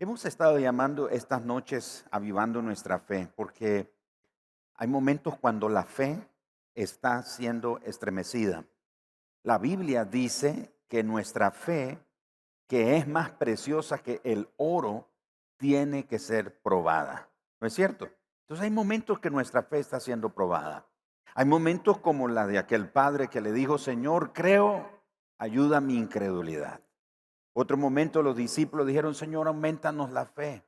Hemos estado llamando estas noches avivando nuestra fe, porque hay momentos cuando la fe está siendo estremecida. La Biblia dice que nuestra fe, que es más preciosa que el oro, tiene que ser probada. ¿No es cierto? Entonces hay momentos que nuestra fe está siendo probada. Hay momentos como la de aquel padre que le dijo, Señor, creo, ayuda mi incredulidad. Otro momento los discípulos dijeron, Señor, aumentanos la fe.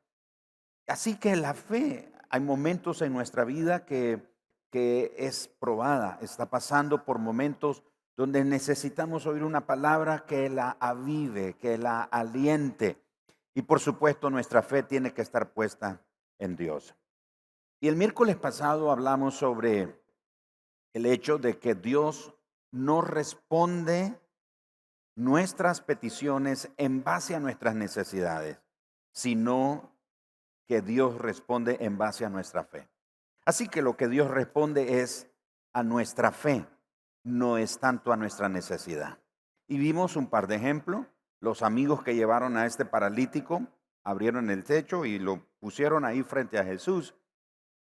Así que la fe, hay momentos en nuestra vida que, que es probada, está pasando por momentos donde necesitamos oír una palabra que la avive, que la aliente. Y por supuesto nuestra fe tiene que estar puesta en Dios. Y el miércoles pasado hablamos sobre el hecho de que Dios no responde nuestras peticiones en base a nuestras necesidades, sino que Dios responde en base a nuestra fe. Así que lo que Dios responde es a nuestra fe, no es tanto a nuestra necesidad. Y vimos un par de ejemplos. Los amigos que llevaron a este paralítico abrieron el techo y lo pusieron ahí frente a Jesús.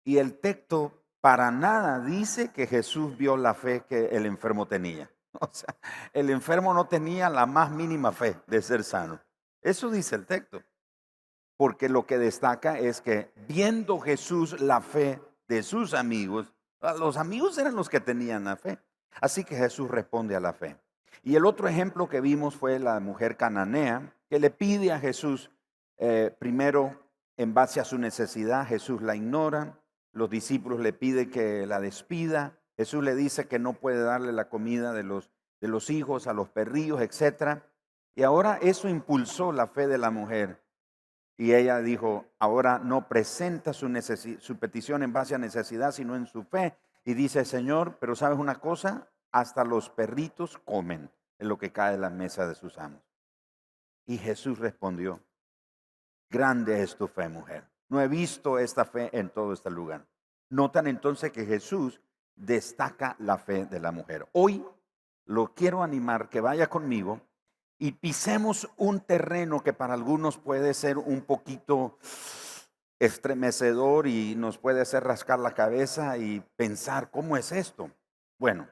Y el texto para nada dice que Jesús vio la fe que el enfermo tenía. O sea, el enfermo no tenía la más mínima fe de ser sano. Eso dice el texto. Porque lo que destaca es que viendo Jesús la fe de sus amigos, ah, los amigos eran los que tenían la fe. Así que Jesús responde a la fe. Y el otro ejemplo que vimos fue la mujer cananea que le pide a Jesús, eh, primero en base a su necesidad, Jesús la ignora, los discípulos le piden que la despida, Jesús le dice que no puede darle la comida de los, de los hijos a los perrillos, etc. Y ahora eso impulsó la fe de la mujer. Y ella dijo, ahora no presenta su, petición en base a necesidad, sino en su fe. Y dice, Señor, pero sabes una cosa, hasta los perritos comen en lo que cae en la mesa de sus amos. Y Jesús respondió, grande es tu fe, mujer. No he visto esta fe en todo este lugar. Notan entonces que Jesús destaca la fe de la mujer. Hoy lo quiero animar que vaya conmigo y pisemos un terreno que para algunos puede ser un poquito estremecedor y nos puede hacer rascar la cabeza y pensar, ¿cómo es esto? Bueno,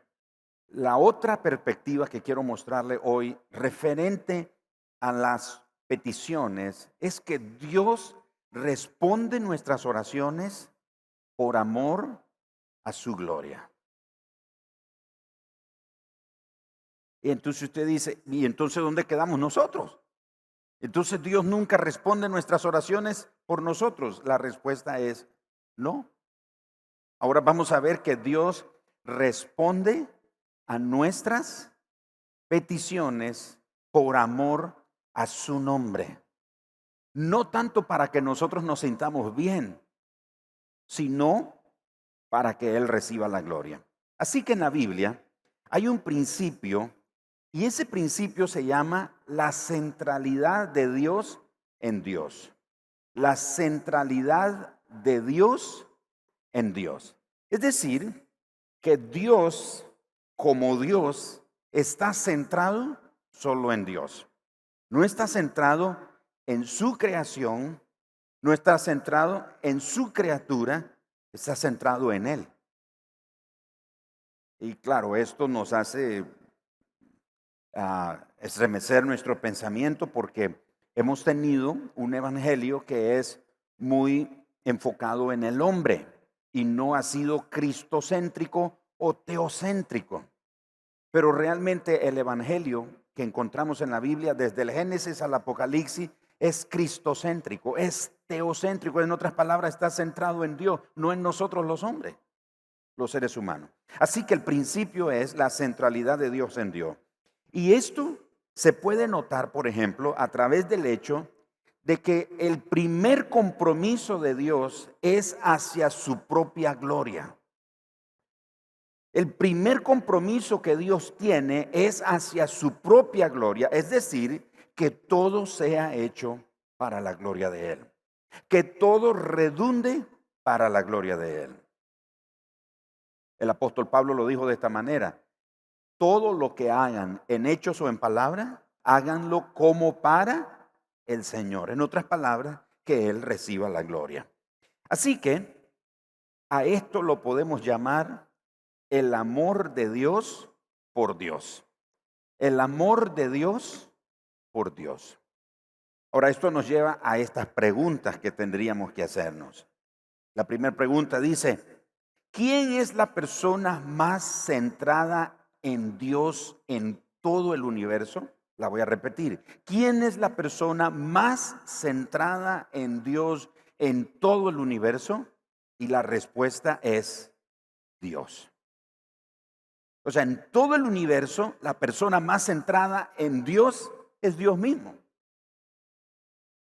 la otra perspectiva que quiero mostrarle hoy referente a las peticiones es que Dios responde nuestras oraciones por amor a su gloria. Y entonces usted dice, ¿y entonces dónde quedamos nosotros? Entonces Dios nunca responde nuestras oraciones por nosotros. La respuesta es no. Ahora vamos a ver que Dios responde a nuestras peticiones por amor a su nombre. No tanto para que nosotros nos sintamos bien, sino para que Él reciba la gloria. Así que en la Biblia hay un principio y ese principio se llama la centralidad de Dios en Dios. La centralidad de Dios en Dios. Es decir, que Dios como Dios está centrado solo en Dios. No está centrado en su creación, no está centrado en su criatura, está centrado en Él. Y claro, esto nos hace ah, estremecer nuestro pensamiento porque hemos tenido un evangelio que es muy enfocado en el hombre y no ha sido cristocéntrico o teocéntrico. Pero realmente el evangelio que encontramos en la Biblia, desde el Génesis al Apocalipsis, es cristocéntrico, es teocéntrico, en otras palabras, está centrado en Dios, no en nosotros los hombres, los seres humanos. Así que el principio es la centralidad de Dios en Dios. Y esto se puede notar, por ejemplo, a través del hecho de que el primer compromiso de Dios es hacia su propia gloria. El primer compromiso que Dios tiene es hacia su propia gloria, es decir, que todo sea hecho para la gloria de Él. Que todo redunde para la gloria de Él. El apóstol Pablo lo dijo de esta manera. Todo lo que hagan en hechos o en palabra, háganlo como para el Señor. En otras palabras, que Él reciba la gloria. Así que a esto lo podemos llamar el amor de Dios por Dios. El amor de Dios por Dios. Ahora, esto nos lleva a estas preguntas que tendríamos que hacernos. La primera pregunta dice, ¿quién es la persona más centrada en Dios en todo el universo? La voy a repetir. ¿Quién es la persona más centrada en Dios en todo el universo? Y la respuesta es Dios. O sea, en todo el universo, la persona más centrada en Dios es Dios mismo.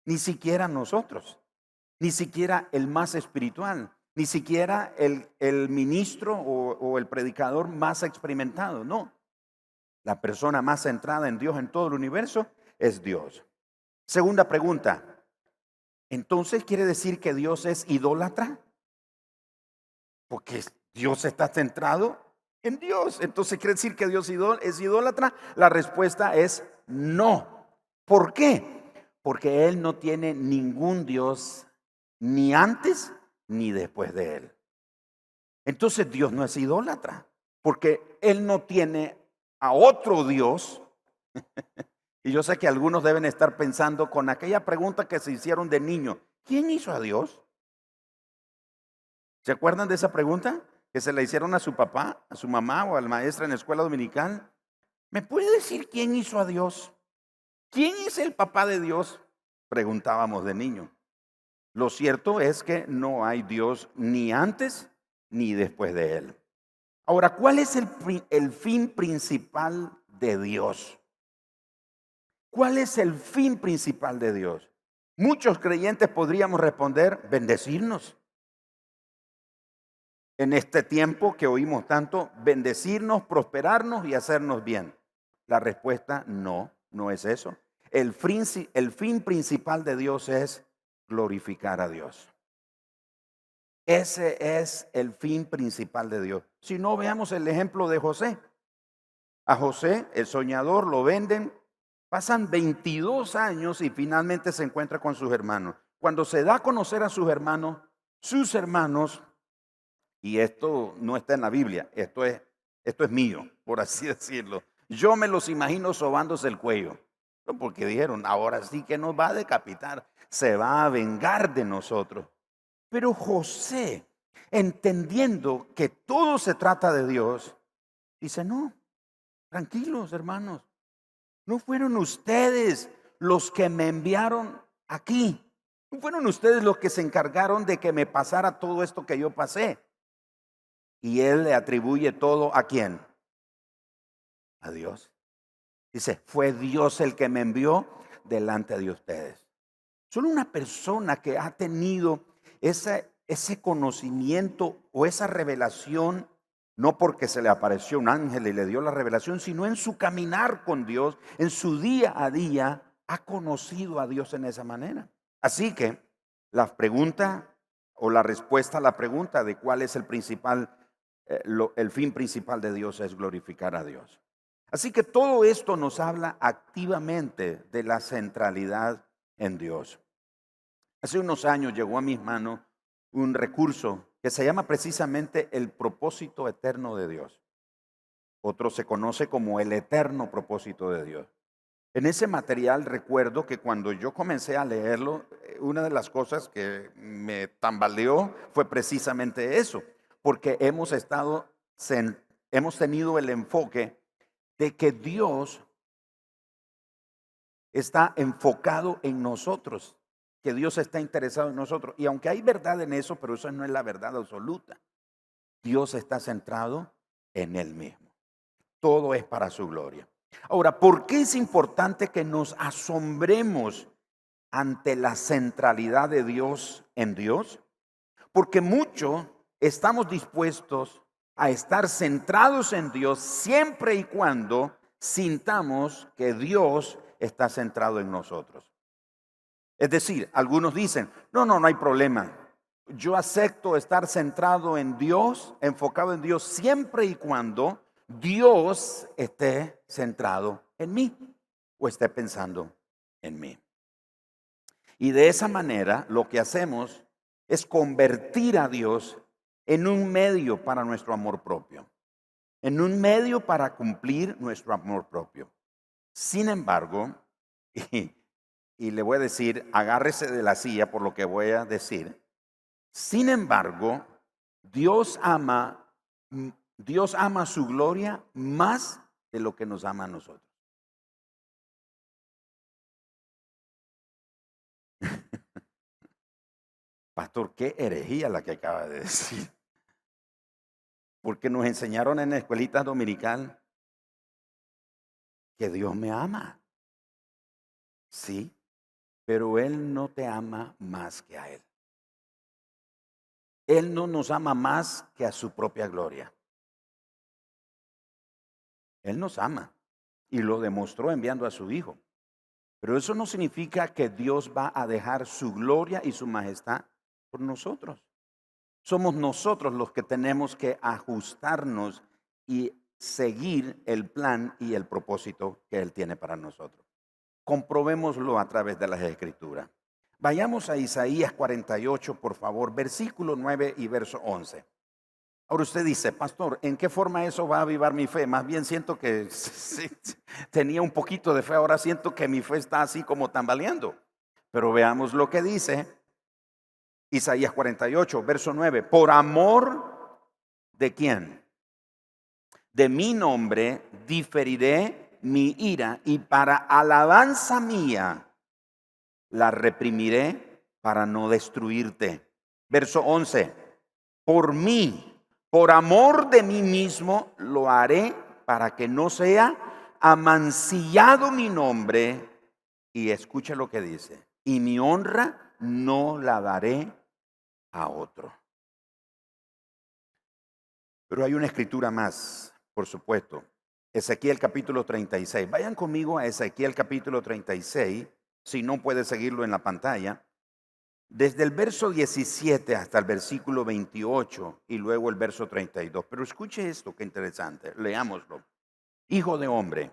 Ni siquiera nosotros, ni siquiera el más espiritual, ni siquiera el, el ministro o, o el predicador más experimentado, no. La persona más centrada en Dios en todo el universo es Dios. Segunda pregunta. Entonces quiere decir que Dios es idólatra? Porque Dios está centrado en Dios. Entonces quiere decir que Dios es idólatra. La respuesta es no. ¿Por qué? Porque Él no tiene ningún Dios ni antes ni después de Él. Entonces Dios no es idólatra, porque Él no tiene a otro Dios. y yo sé que algunos deben estar pensando con aquella pregunta que se hicieron de niño, ¿quién hizo a Dios? ¿Se acuerdan de esa pregunta? Que se la hicieron a su papá, a su mamá o al maestro en la escuela dominical. ¿Me puede decir quién hizo a Dios? ¿Quién es el papá de Dios? Preguntábamos de niño. Lo cierto es que no hay Dios ni antes ni después de él. Ahora, ¿cuál es el, fin principal de Dios? ¿Cuál es el fin principal de Dios? Muchos creyentes podríamos responder, bendecirnos. En este tiempo que oímos tanto, bendecirnos, prosperarnos y hacernos bien. La respuesta no, no es eso. El fin, principal de Dios es glorificar a Dios. Ese es el fin principal de Dios. Si no, veamos el ejemplo de José. A José, el soñador, lo venden, pasan 22 años y finalmente se encuentra con sus hermanos. Cuando se da a conocer a sus hermanos, sus hermanos, y esto no está en la Biblia, esto es, esto es mío, por así decirlo. Yo me los imagino sobándose el cuello, porque dijeron, ahora sí que nos va a decapitar, se va a vengar de nosotros. Pero José, entendiendo que todo se trata de Dios, dice, no, tranquilos hermanos, no fueron ustedes los que me enviaron aquí. No fueron ustedes los que se encargaron de que me pasara todo esto que yo pasé. Y él le atribuye todo a quién? A Dios. Dice, fue Dios el que me envió delante de ustedes. Solo una persona que ha tenido ese, ese conocimiento o esa revelación, no porque se le apareció un ángel y le dio la revelación, sino en su caminar con Dios, en su día a día, ha conocido a Dios en esa manera. Así que la pregunta o la respuesta a la pregunta de cuál es el principal, eh, el fin principal de Dios es glorificar a Dios. Así que todo esto nos habla activamente de la centralidad en Dios. Hace unos años llegó a mis manos un recurso que se llama precisamente el propósito eterno de Dios. Otro se conoce como el eterno propósito de Dios. En ese material recuerdo que cuando yo comencé a leerlo, eh, una de las cosas que me tambaleó fue precisamente eso, porque hemos estado, hemos tenido el enfoque de que Dios está enfocado en nosotros que Dios está interesado en nosotros. Y aunque hay verdad en eso, pero eso no es la verdad absoluta. Dios está centrado en Él mismo. Todo es para su gloria. Ahora, ¿por qué es importante que nos asombremos ante la centralidad de Dios en Dios? Porque mucho estamos dispuestos a estar centrados en Dios siempre y cuando sintamos que Dios está centrado en nosotros. Es decir, algunos dicen, no, no, no hay problema. Yo acepto estar centrado en Dios, enfocado en Dios, siempre y cuando Dios esté centrado en mí o esté pensando en mí. Y de esa manera lo que hacemos es convertir a Dios en un medio para nuestro amor propio, en un medio para cumplir nuestro amor propio. Sin embargo, y, le voy a decir, agárrese de la silla por lo que voy a decir, sin embargo, Dios ama, Dios ama su gloria más de lo que nos ama a nosotros. Pastor, qué herejía la que acaba de decir. Porque nos enseñaron en la escuelita dominical que Dios me ama. Sí, pero Él no te ama más que a Él. Él no nos ama más que a su propia gloria. Él nos ama y lo demostró enviando a su Hijo. Pero eso no significa que Dios va a dejar su gloria y su majestad por nosotros. Somos nosotros los que tenemos que ajustarnos y seguir el plan y el propósito que Él tiene para nosotros. Comprobémoslo a través de las Escrituras. Vayamos a Isaías 48, por favor, versículo 9 y verso 11. Ahora usted dice, pastor, ¿en qué forma eso va a avivar mi fe? Más bien siento que tenía un poquito de fe, ahora siento que mi fe está así como tambaleando. Pero veamos lo que dice Isaías 48, verso 9. Por amor de quién? De mi nombre diferiré mi ira y para alabanza mía la reprimiré para no destruirte. Verso 11. Por mí por amor de mí mismo lo haré para que no sea amancillado mi nombre. Y escucha lo que dice. Y mi honra no la daré a otro. Pero hay una escritura más, por supuesto. Ezequiel capítulo 36. Vayan conmigo a Ezequiel capítulo 36, si no puede seguirlo en la pantalla desde el verso 17 hasta el versículo 28 y luego el verso 32. Pero escuche esto, qué interesante, leámoslo. Hijo de hombre,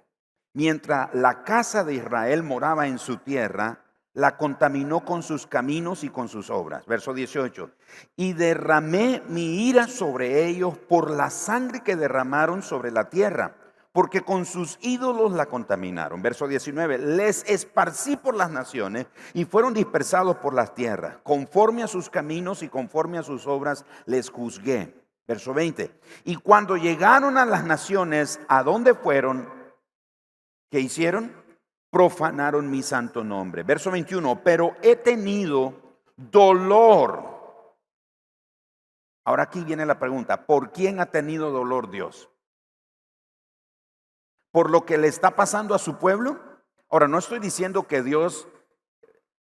mientras la casa de Israel moraba en su tierra, la contaminó con sus caminos y con sus obras. Verso 18. Y derramé mi ira sobre ellos por la sangre que derramaron sobre la tierra porque con sus ídolos la contaminaron. Verso 19, les esparcí por las naciones y fueron dispersados por las tierras. Conforme a sus caminos y conforme a sus obras les juzgué. Verso 20, y cuando llegaron a las naciones, ¿a dónde fueron? ¿Qué hicieron? Profanaron mi santo nombre. Verso 21, pero he tenido dolor. Ahora aquí viene la pregunta, ¿por quién ha tenido dolor Dios? por lo que le está pasando a su pueblo. Ahora, no estoy diciendo que Dios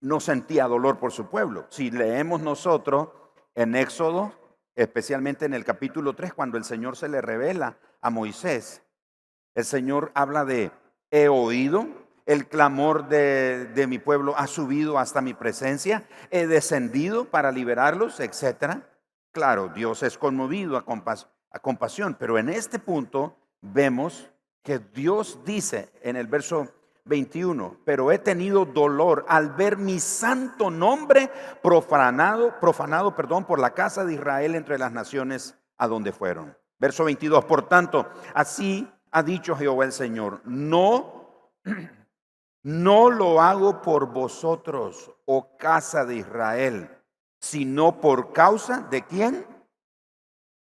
no sentía dolor por su pueblo. Si leemos nosotros en Éxodo, especialmente en el capítulo 3, cuando el Señor se le revela a Moisés, el Señor habla de, he oído, el clamor de, mi pueblo ha subido hasta mi presencia, he descendido para liberarlos, etc. Claro, Dios es conmovido a, a compasión, pero en este punto vemos que Dios dice en el verso 21, pero he tenido dolor al ver mi santo nombre profanado, profanado, perdón, por la casa de Israel entre las naciones a donde fueron. Verso 22, por tanto, así ha dicho Jehová el Señor, no, no lo hago por vosotros, oh casa de Israel, sino por causa de quién?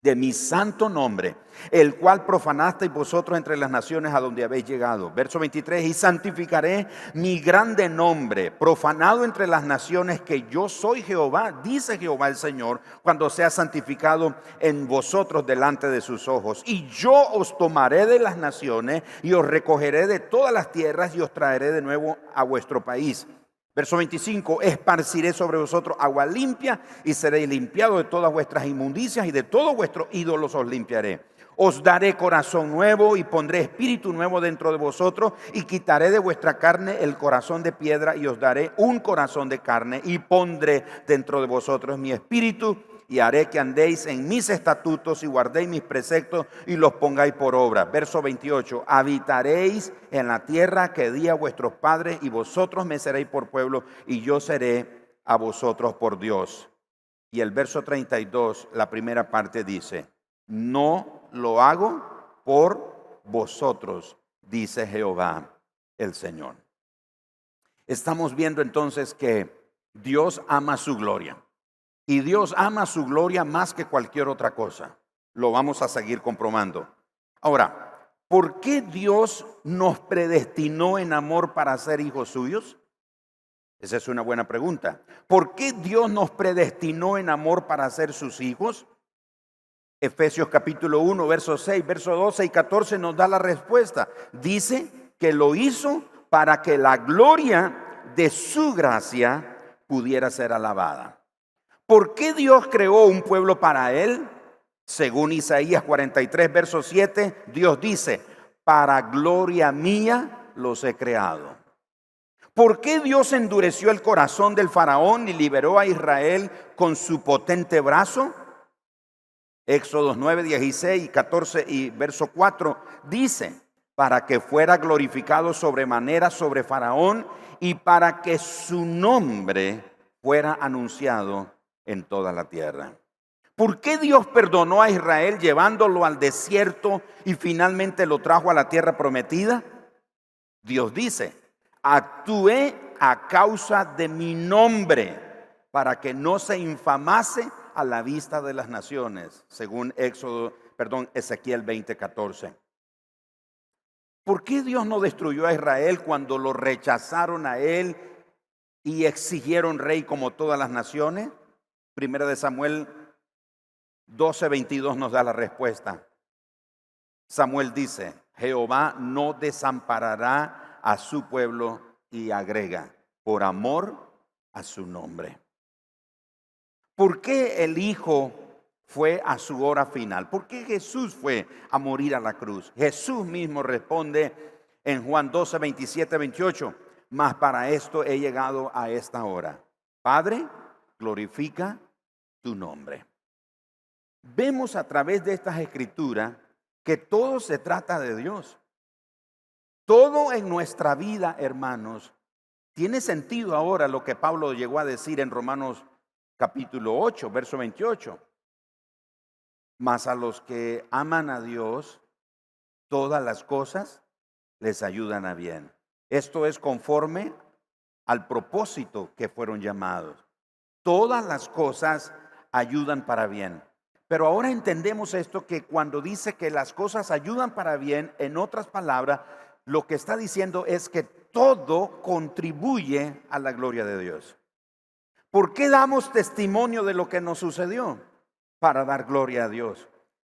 De mi santo nombre, el cual profanasteis vosotros entre las naciones a donde habéis llegado. Verso 23, y santificaré mi grande nombre, profanado entre las naciones, que yo soy Jehová, dice Jehová el Señor, cuando sea santificado en vosotros delante de sus ojos. Y yo os tomaré de las naciones y os recogeré de todas las tierras y os traeré de nuevo a vuestro país Verso 25, esparciré sobre vosotros agua limpia y seréis limpiados de todas vuestras inmundicias y de todos vuestros ídolos os limpiaré. Os daré corazón nuevo y pondré espíritu nuevo dentro de vosotros y quitaré de vuestra carne el corazón de piedra y os daré un corazón de carne y pondré dentro de vosotros mi espíritu y haré que andéis en mis estatutos y guardéis mis preceptos y los pongáis por obra. Verso 28, habitaréis en la tierra que di a vuestros padres y vosotros me seréis por pueblo y yo seré a vosotros por Dios. Y el verso 32, la primera parte dice, no lo hago por vosotros, dice Jehová el Señor. Estamos viendo entonces que Dios ama su gloria. Y Dios ama su gloria más que cualquier otra cosa. Lo vamos a seguir comprobando. Ahora, ¿por qué Dios nos predestinó en amor para ser hijos suyos? Esa es una buena pregunta. ¿Por qué Dios nos predestinó en amor para ser sus hijos? Efesios capítulo 1, versos 6, versos 12 y 14 nos da la respuesta. Dice que lo hizo para que la gloria de su gracia pudiera ser alabada. ¿Por qué Dios creó un pueblo para él? Según Isaías 43, verso 7, Dios dice, para gloria mía los he creado. ¿Por qué Dios endureció el corazón del faraón y liberó a Israel con su potente brazo? Éxodos 9, 16 y 14 y verso 4 dice, para que fuera glorificado sobremanera sobre faraón y para que su nombre fuera anunciado en toda la tierra. ¿Por qué Dios perdonó a Israel llevándolo al desierto y finalmente lo trajo a la tierra prometida? Dios dice, actué a causa de mi nombre para que no se infamase a la vista de las naciones, según Éxodo, perdón, Ezequiel 20:14. ¿Por qué Dios no destruyó a Israel cuando lo rechazaron a él y exigieron rey como todas las naciones? Primera de Samuel 12:22 nos da la respuesta. Samuel dice, Jehová no desamparará a su pueblo y agrega, por amor a su nombre. ¿Por qué el Hijo fue a su hora final. ¿Por qué Jesús fue a morir a la cruz? Jesús mismo responde en Juan 12, 27, 28, mas para esto he llegado a esta hora. Padre, glorifica tu nombre. Vemos a través de estas escrituras que todo se trata de Dios. Todo en nuestra vida, hermanos, tiene sentido ahora lo que Pablo llegó a decir en Romanos capítulo 8, verso 28. Mas a los que aman a Dios, todas las cosas les ayudan a bien. Esto es conforme al propósito que fueron llamados. Todas las cosas ayudan para bien. Pero ahora entendemos esto que cuando dice que las cosas ayudan para bien, en otras palabras, lo que está diciendo es que todo contribuye a la gloria de Dios. ¿Por qué damos testimonio de lo que nos sucedió? para dar gloria a Dios.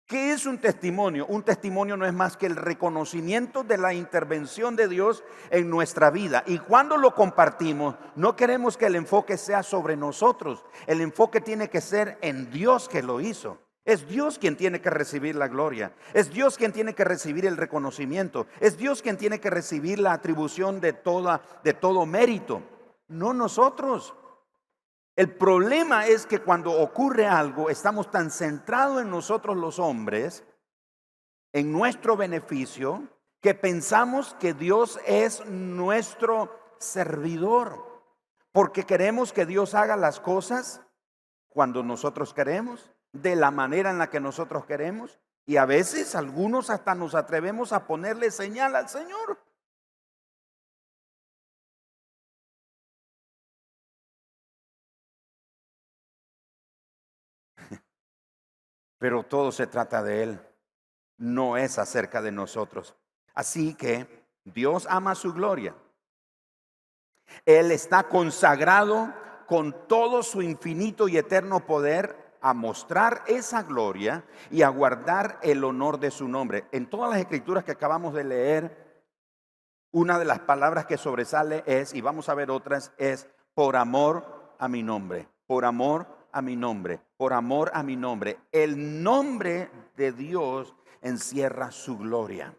¿Qué es un testimonio? Un testimonio no es más que el reconocimiento de la intervención de Dios en nuestra vida. Y cuando lo compartimos, no queremos que el enfoque sea sobre nosotros. El enfoque tiene que ser en Dios que lo hizo. Es Dios quien tiene que recibir la gloria. Es Dios quien tiene que recibir el reconocimiento. Es Dios quien tiene que recibir la atribución de, de todo mérito. No nosotros. El problema es que cuando ocurre algo, estamos tan centrados en nosotros los hombres, en nuestro beneficio, que pensamos que Dios es nuestro servidor, porque queremos que Dios haga las cosas cuando nosotros queremos, de la manera en la que nosotros queremos, y a veces algunos hasta nos atrevemos a ponerle señal al Señor. Pero todo se trata de Él, no es acerca de nosotros. Así que Dios ama su gloria. Él está consagrado con todo su infinito y eterno poder a mostrar esa gloria y a guardar el honor de su nombre. En todas las escrituras que acabamos de leer, una de las palabras que sobresale es, y vamos a ver otras, es por amor a mi nombre, por amor a mi nombre, por amor a mi nombre. El nombre de Dios encierra su gloria.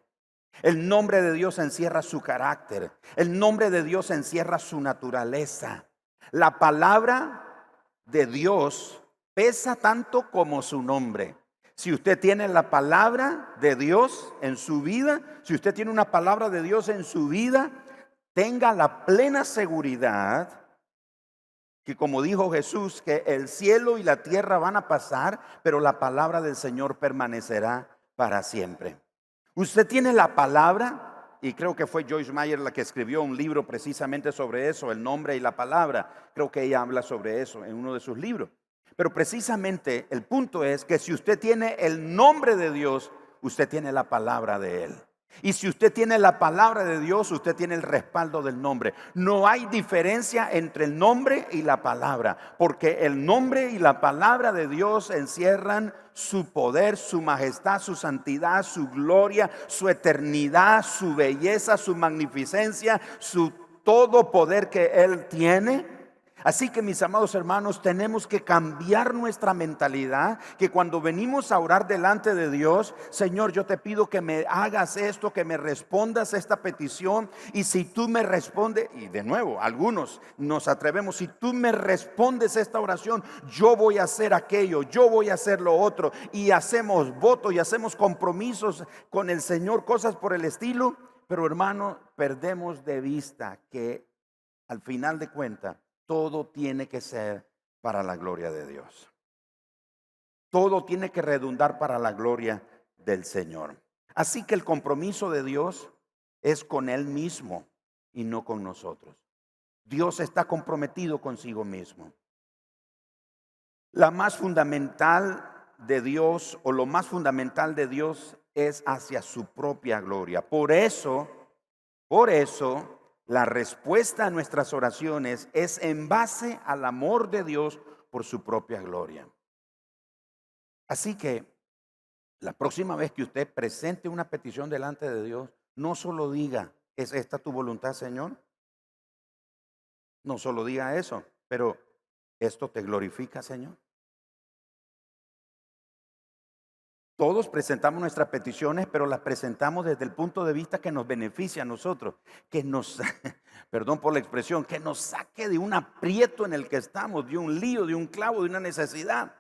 El nombre de Dios encierra su carácter. El nombre de Dios encierra su naturaleza. La palabra de Dios pesa tanto como su nombre. Si usted tiene la palabra de Dios en su vida, si usted tiene una palabra de Dios en su vida, tenga la plena seguridad que como dijo Jesús, que el cielo y la tierra van a pasar, pero la palabra del Señor permanecerá para siempre. Usted tiene la palabra, y creo que fue Joyce Meyer la que escribió un libro precisamente sobre eso, el nombre y la palabra. Creo que ella habla sobre eso en uno de sus libros. Pero precisamente el punto es que si usted tiene el nombre de Dios, usted tiene la palabra de Él. Y si usted tiene la palabra de Dios, usted tiene el respaldo del nombre. No hay diferencia entre el nombre y la palabra, porque el nombre y la palabra de Dios encierran su poder, su majestad, su santidad, su gloria, su eternidad, su belleza, su magnificencia, su todo poder que Él tiene Así que mis amados hermanos, tenemos que cambiar nuestra mentalidad, que cuando venimos a orar delante de Dios, Señor, yo te pido que me hagas esto, que me respondas esta petición, y si tú me respondes, y de nuevo, algunos nos atrevemos, si tú me respondes esta oración, yo voy a hacer aquello, yo voy a hacer lo otro, y hacemos voto y hacemos compromisos con el Señor, cosas por el estilo, pero hermano, perdemos de vista que al final de cuentas, todo tiene que ser para la gloria de Dios. Todo tiene que redundar para la gloria del Señor. Así que el compromiso de Dios es con Él mismo y no con nosotros. Dios está comprometido consigo mismo. La más fundamental de Dios o lo más fundamental de Dios es hacia su propia gloria. Por eso, por eso la respuesta a nuestras oraciones es en base al amor de Dios por su propia gloria. Así que la próxima vez que usted presente una petición delante de Dios, no solo diga, ¿es esta tu voluntad, Señor? No solo diga eso, pero ¿esto te glorifica, Señor? Todos presentamos nuestras peticiones, pero las presentamos desde el punto de vista que nos beneficia a nosotros, que nos, perdón por la expresión, que nos saque de un aprieto en el que estamos, de un lío, de un clavo, de una necesidad.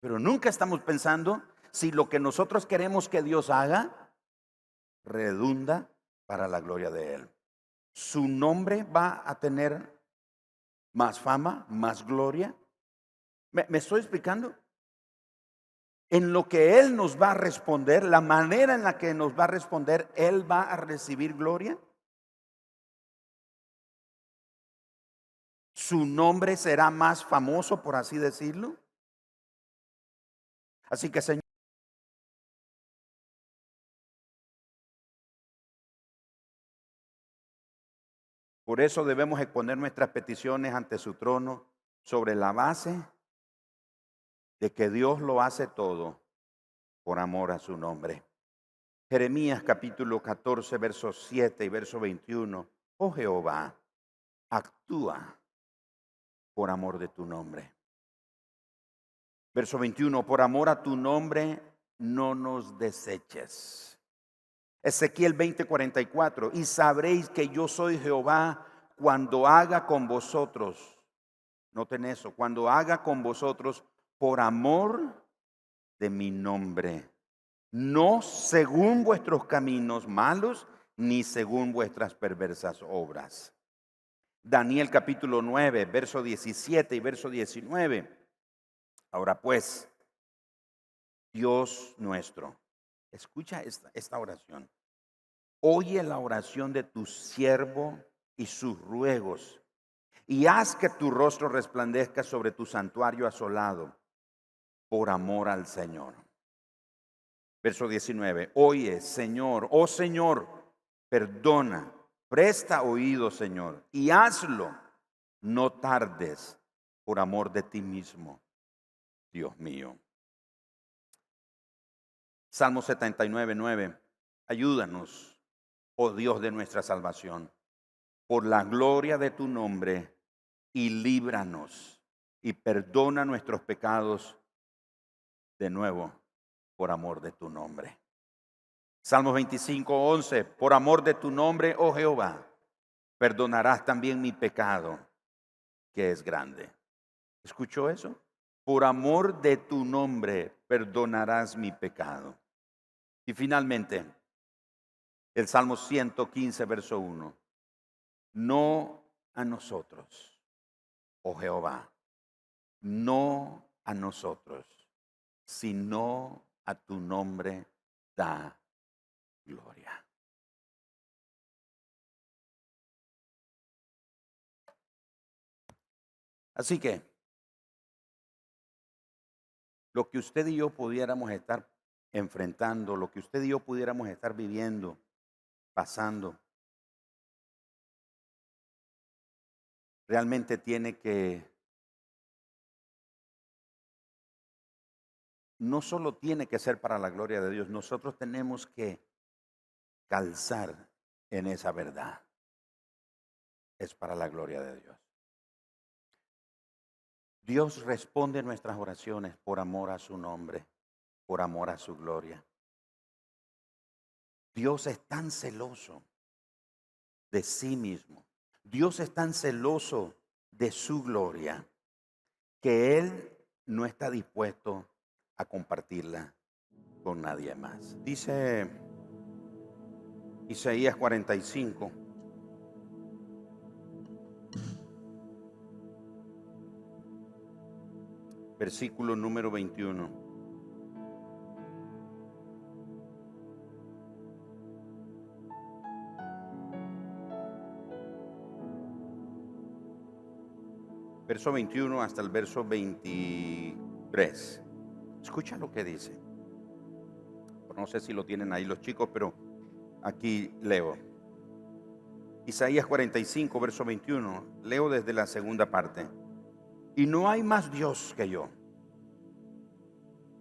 Pero nunca estamos pensando si lo que nosotros queremos que Dios haga redunda para la gloria de Él. Su nombre va a tener más fama, más gloria. ¿Me, me estoy explicando? En lo que Él nos va a responder, la manera en la que nos va a responder, Él va a recibir gloria. Su nombre será más famoso, por así decirlo. Así que, Señor. Por eso debemos exponer nuestras peticiones ante su trono sobre la base de que Dios lo hace todo por amor a su nombre. Jeremías capítulo 14, versos 7 y verso 21. Oh Jehová, actúa por amor de tu nombre. Verso 21, por amor a tu nombre no nos deseches. Ezequiel 20, 44, y sabréis que yo soy Jehová cuando haga con vosotros, noten eso, cuando haga con vosotros por amor de mi nombre, no según vuestros caminos malos, ni según vuestras perversas obras. Daniel capítulo 9, verso 17 y verso 19. Ahora pues, Dios nuestro, escucha esta, esta oración. Oye la oración de tu siervo y sus ruegos, y haz que tu rostro resplandezca sobre tu santuario asolado por amor al Señor. Verso 19, oye Señor, oh Señor, perdona, presta oído Señor, y hazlo, no tardes por amor de ti mismo, Dios mío. Salmo 79, 9, ayúdanos, oh Dios de nuestra salvación, por la gloria de tu nombre, y líbranos, y perdona nuestros pecados de nuevo por amor de tu nombre. Salmos 25, 11, por amor de tu nombre, oh Jehová, perdonarás también mi pecado, que es grande. ¿Escuchó eso? por amor de tu nombre perdonarás mi pecado. Y finalmente, el Salmo 115, verso 1. No a nosotros, oh Jehová, no a nosotros, sino a tu nombre da gloria. Así que lo que usted y yo pudiéramos estar enfrentando, lo que usted y yo pudiéramos estar viviendo, pasando, realmente tiene que, no solo tiene que ser para la gloria de Dios, nosotros tenemos que calzar en esa verdad. Es para la gloria de Dios. Dios responde nuestras oraciones por amor a su nombre, por amor a su gloria. Dios es tan celoso de sí mismo. Dios es tan celoso de su gloria que Él no está dispuesto a compartirla con nadie más. Dice Isaías 45. versículo número 21. Verso 21 hasta el verso 23. Escucha lo que dice. No sé si lo tienen ahí los chicos, pero aquí leo. Isaías 45, verso 21. Leo desde la segunda parte y no hay más Dios que yo.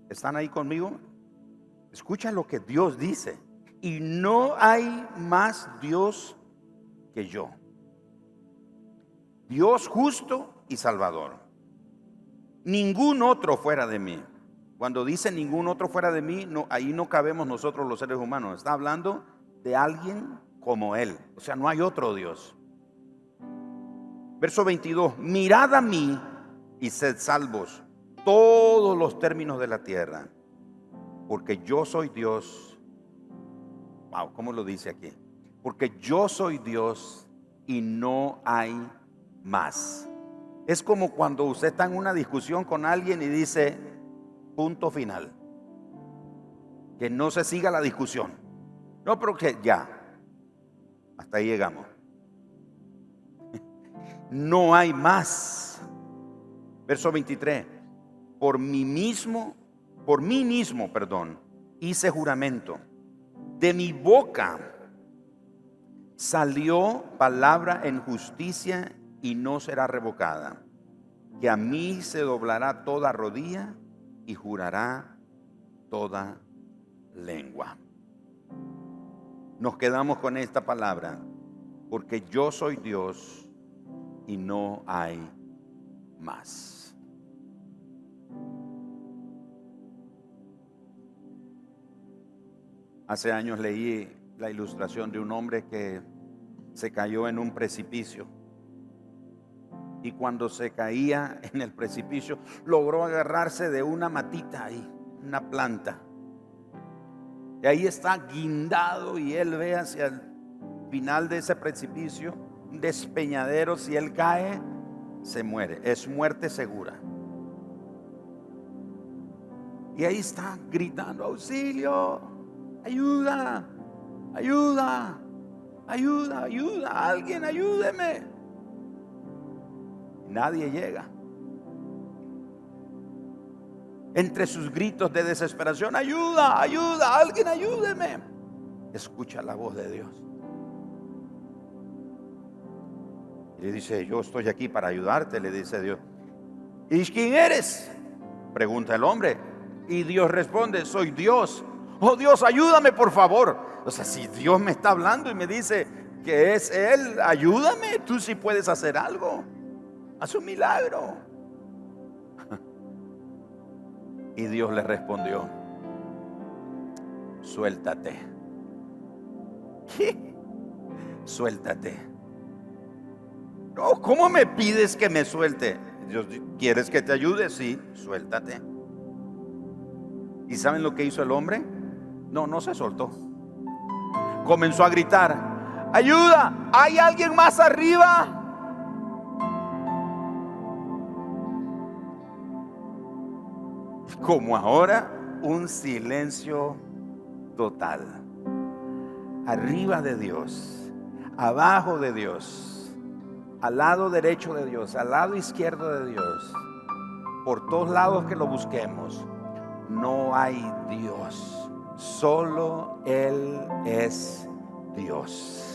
¿Están ahí conmigo? Escucha lo que Dios dice. Y no hay más Dios que yo. Dios justo y salvador. Ningún otro fuera de mí. Cuando dice ningún otro fuera de mí, ahí no cabemos nosotros los seres humanos. Está hablando de alguien como Él. O sea, no hay otro Dios. Verso 22. Mirad a mí y sed salvos todos los términos de la tierra, porque yo soy Dios. Wow, ¿cómo lo dice aquí? Porque yo soy Dios y no hay más. Es como cuando usted está en una discusión con alguien y dice, punto final. Que no se siga la discusión. No, pero que ya. Hasta ahí llegamos. No hay más. Verso 23. Por mí mismo, por mí mismo, perdón, hice juramento. De mi boca salió palabra en justicia y no será revocada. Que a mí se doblará toda rodilla y jurará toda lengua. Nos quedamos con esta palabra, porque yo soy Dios y no hay más. Hace años leí la ilustración de un hombre que se cayó en un precipicio. Y cuando se caía en el precipicio, logró agarrarse de una matita ahí, una planta. Y ahí está guindado y él ve hacia el final de ese precipicio, un despeñadero. Si él cae, se muere. Es muerte segura. Y ahí está gritando, auxilio, ayuda, ayuda, ayuda, ayuda, alguien ayúdeme. Nadie llega. Entre sus gritos de desesperación, ayuda, ayuda, alguien ayúdeme. Escucha la voz de Dios. Y le dice, yo estoy aquí para ayudarte, le dice Dios. ¿Y quién eres? Pregunta el hombre. Y Dios responde, soy Dios Oh Dios, ayúdame por favor. O sea, si Dios me está hablando y me dice que es Él, ayúdame, tú sí puedes hacer algo. Haz un milagro. Y Dios le respondió, suéltate. ¿Qué? Suéltate. No, ¿cómo me pides que me suelte? Dios, ¿quieres que te ayude? Sí, suéltate. ¿Y saben lo que hizo el hombre? No, no se soltó. Comenzó a gritar, ayuda, ¿hay alguien más arriba? Como ahora, un silencio total. Arriba de Dios, abajo de Dios, al lado derecho de Dios, al lado izquierdo de Dios, por todos lados que lo busquemos, no hay Dios. Solo Él es Dios.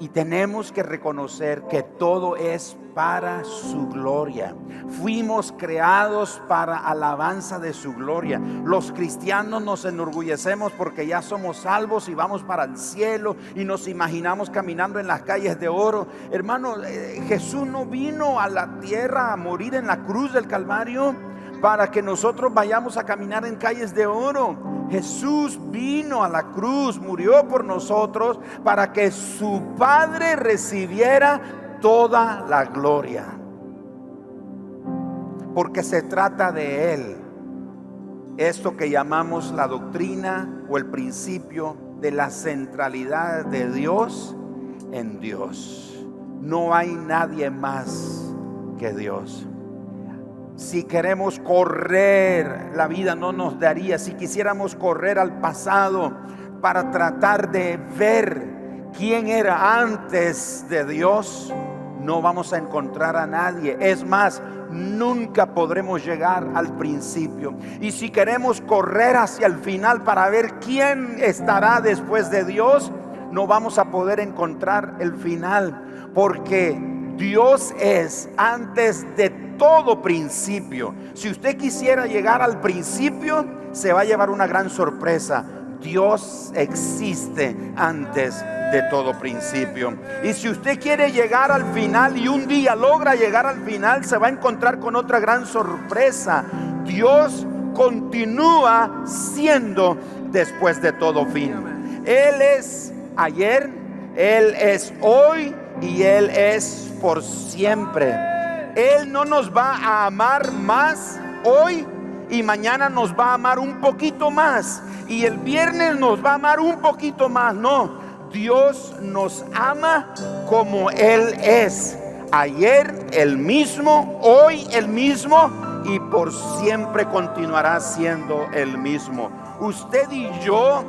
Y tenemos que reconocer que todo es para su gloria. Fuimos creados para alabanza de su gloria. Los cristianos nos enorgullecemos porque ya somos salvos y vamos para el cielo y nos imaginamos caminando en las calles de oro. Hermano, eh, Jesús no vino a la tierra a morir en la cruz del Calvario para que nosotros vayamos a caminar en calles de oro. Jesús vino a la cruz, murió por nosotros para que su Padre recibiera toda la gloria. Porque se trata de Él. Esto que llamamos la doctrina o el principio de la centralidad de Dios en Dios. No hay nadie más que Dios. Si queremos correr, la vida no nos daría. Si quisiéramos correr al pasado para tratar de ver quién era antes de Dios, no vamos a encontrar a nadie. Es más, nunca podremos llegar al principio. Y si queremos correr hacia el final para ver quién estará después de Dios, no vamos a poder encontrar el final. Porque Dios es antes de todo principio. Si usted quisiera llegar al principio, se va a llevar una gran sorpresa. Dios existe antes de todo principio. Y si usted quiere llegar al final y un día logra llegar al final, se va a encontrar con otra gran sorpresa. Dios continúa siendo después de todo fin. Él es ayer, Él es hoy y Él es por siempre. Él no nos va a amar más hoy y mañana nos va a amar un poquito más y el viernes nos va a amar un poquito más. No, Dios nos ama como Él es. Ayer el mismo, hoy el mismo y por siempre continuará siendo el mismo. Usted y yo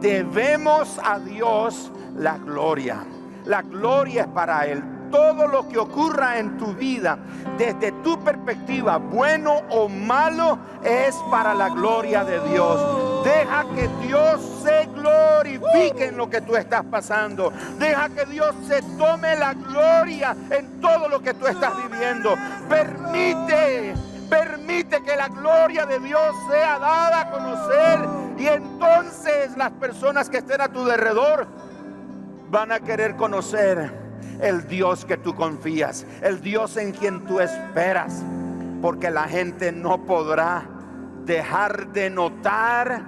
debemos a Dios la gloria. La gloria es para Él todo lo que ocurra en tu vida, desde tu perspectiva, bueno o malo, es para la gloria de Dios. Deja que Dios se glorifique en lo que tú estás pasando. Deja que Dios se tome la gloria en todo lo que tú estás viviendo. Permite, permite que la gloria de Dios sea dada a conocer. Y entonces las personas que estén a tu alrededor van a querer conocer el Dios que tú confías, el Dios en quien tú esperas, porque la gente no podrá dejar de notar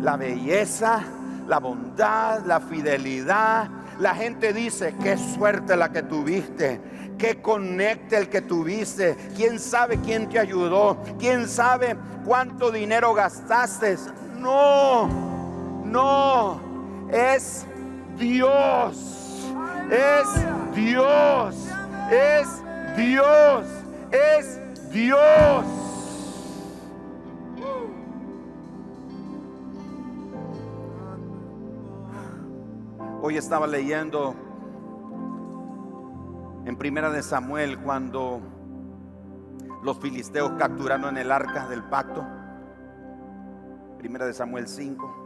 la belleza, la bondad, la fidelidad. La gente dice, qué suerte la que tuviste, qué conecte el que tuviste, quién sabe quién te ayudó, quién sabe cuánto dinero gastaste. No, no, es Dios es Dios, es Dios, es Dios. Hoy estaba leyendo en Primera de Samuel cuando los filisteos capturaron el arca del pacto. Primera de Samuel 5.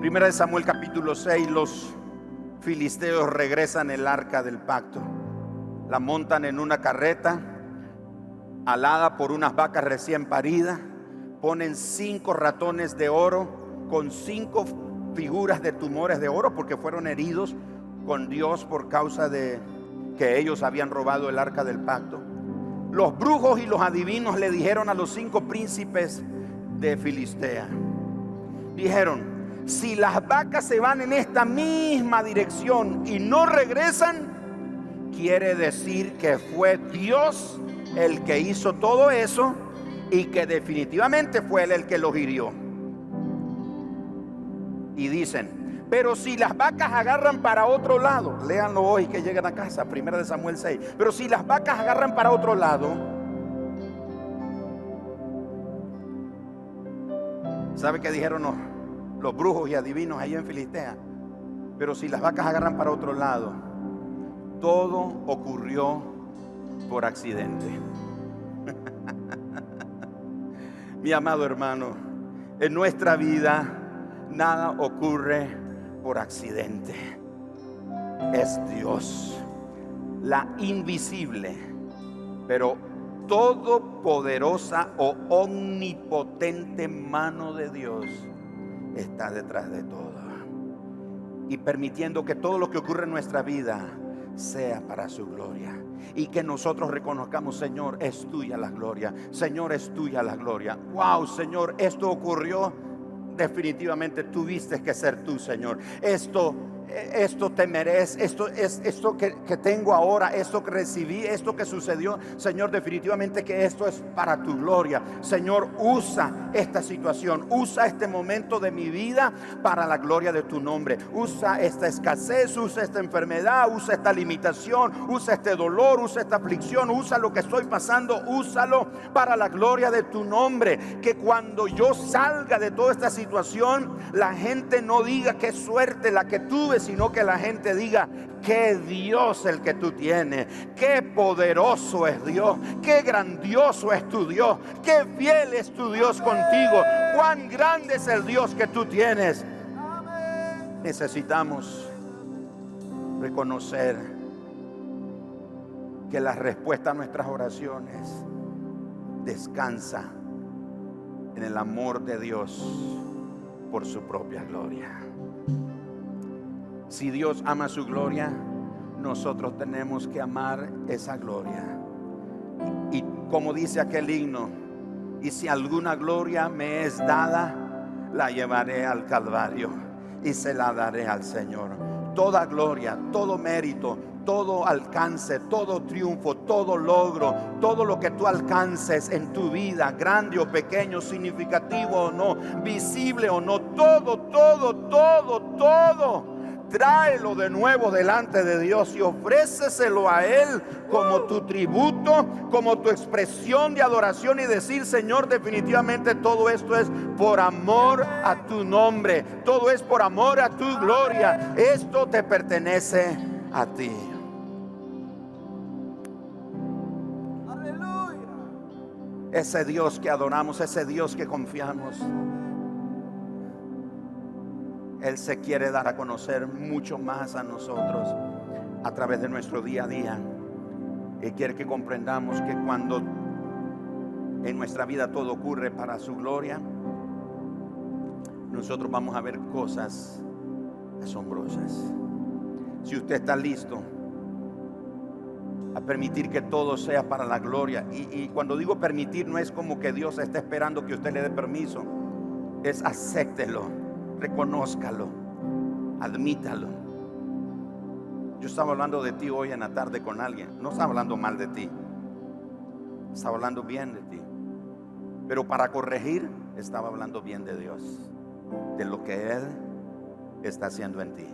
Primera de Samuel capítulo 6, los filisteos regresan el arca del pacto. La montan en una carreta alada por unas vacas recién paridas. Ponen cinco ratones de oro con cinco figuras de tumores de oro porque fueron heridos con Dios por causa de que ellos habían robado el arca del pacto. Los brujos y los adivinos le dijeron a los cinco príncipes de Filistea. Dijeron, si las vacas se van en esta misma dirección y no regresan, quiere decir que fue Dios el que hizo todo eso y que definitivamente fue él el que los hirió. Y dicen, pero si las vacas agarran para otro lado, léanlo hoy que llegan a casa, primera de Samuel 6, pero si las vacas agarran para otro lado, ¿sabe qué dijeron los, los brujos y adivinos ahí en Filistea? Pero si las vacas agarran para otro lado, todo ocurrió por accidente. Mi amado hermano, en nuestra vida nada ocurre por accidente. Es Dios, la invisible, pero todopoderosa o omnipotente mano de Dios está detrás de todo. Y permitiendo que todo lo que ocurre en nuestra vida sea para su gloria. Y que nosotros reconozcamos, Señor, es tuya la gloria. Señor, es tuya la gloria. Wow, Señor, esto ocurrió. Definitivamente tuviste que ser tú, Señor. Esto esto te merece, esto es esto que, tengo ahora, esto que recibí, esto que sucedió, Señor, definitivamente que esto es para tu gloria. Señor, usa esta situación, usa este momento de mi vida para la gloria de tu nombre. Usa esta escasez, usa esta enfermedad, usa esta limitación, usa este dolor, usa esta aflicción, usa lo que estoy pasando, úsalo para la gloria de tu nombre. Que cuando yo salga de toda esta situación, la gente no diga qué suerte la que tuve sino que la gente diga, qué Dios el que tú tienes, qué poderoso es Dios, qué grandioso es tu Dios, qué fiel es tu Dios contigo, cuán grande es el Dios que tú tienes. Necesitamos reconocer que la respuesta a nuestras oraciones descansa en el amor de Dios por su propia gloria. Si Dios ama su gloria, nosotros tenemos que amar esa gloria. Y como dice aquel himno, y si alguna gloria me es dada, la llevaré al Calvario y se la daré al Señor. Toda gloria, todo mérito, todo alcance, todo triunfo, todo logro, todo lo que tú alcances en tu vida, grande o pequeño, significativo o no, visible o no, todo, todo, todo, todo tráelo de nuevo delante de Dios y ofréceselo a Él como tu tributo, como tu expresión de adoración y decir, Señor, definitivamente todo esto es por amor a tu nombre, todo es por amor a tu gloria, esto te pertenece a ti. Ese Dios que adoramos, ese Dios que confiamos. Él se quiere dar a conocer mucho más a nosotros a través de nuestro día a día. Y quiere que comprendamos que cuando en nuestra vida todo ocurre para su gloria, nosotros vamos a ver cosas asombrosas. Si usted está listo a permitir que todo sea para la gloria, y, y cuando digo permitir no es como que Dios está esperando que usted le dé permiso, es acéptelo reconózcalo, admítalo. Yo estaba hablando de ti hoy en la tarde con alguien, no estaba hablando mal de ti, estaba hablando bien de ti. Pero para corregir, estaba hablando bien de Dios, de lo que Él está haciendo en ti.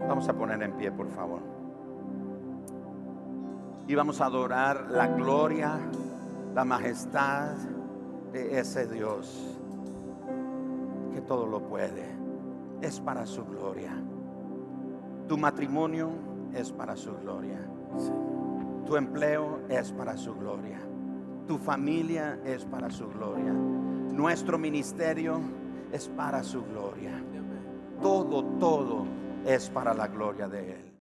Vamos a poner en pie, por favor y vamos a adorar la gloria, la majestad de ese Dios que todo lo puede. Es para su gloria. Tu matrimonio es para su gloria. Tu empleo es para su gloria. Tu familia es para su gloria. Nuestro ministerio es para su gloria. Todo, todo es para la gloria de Él.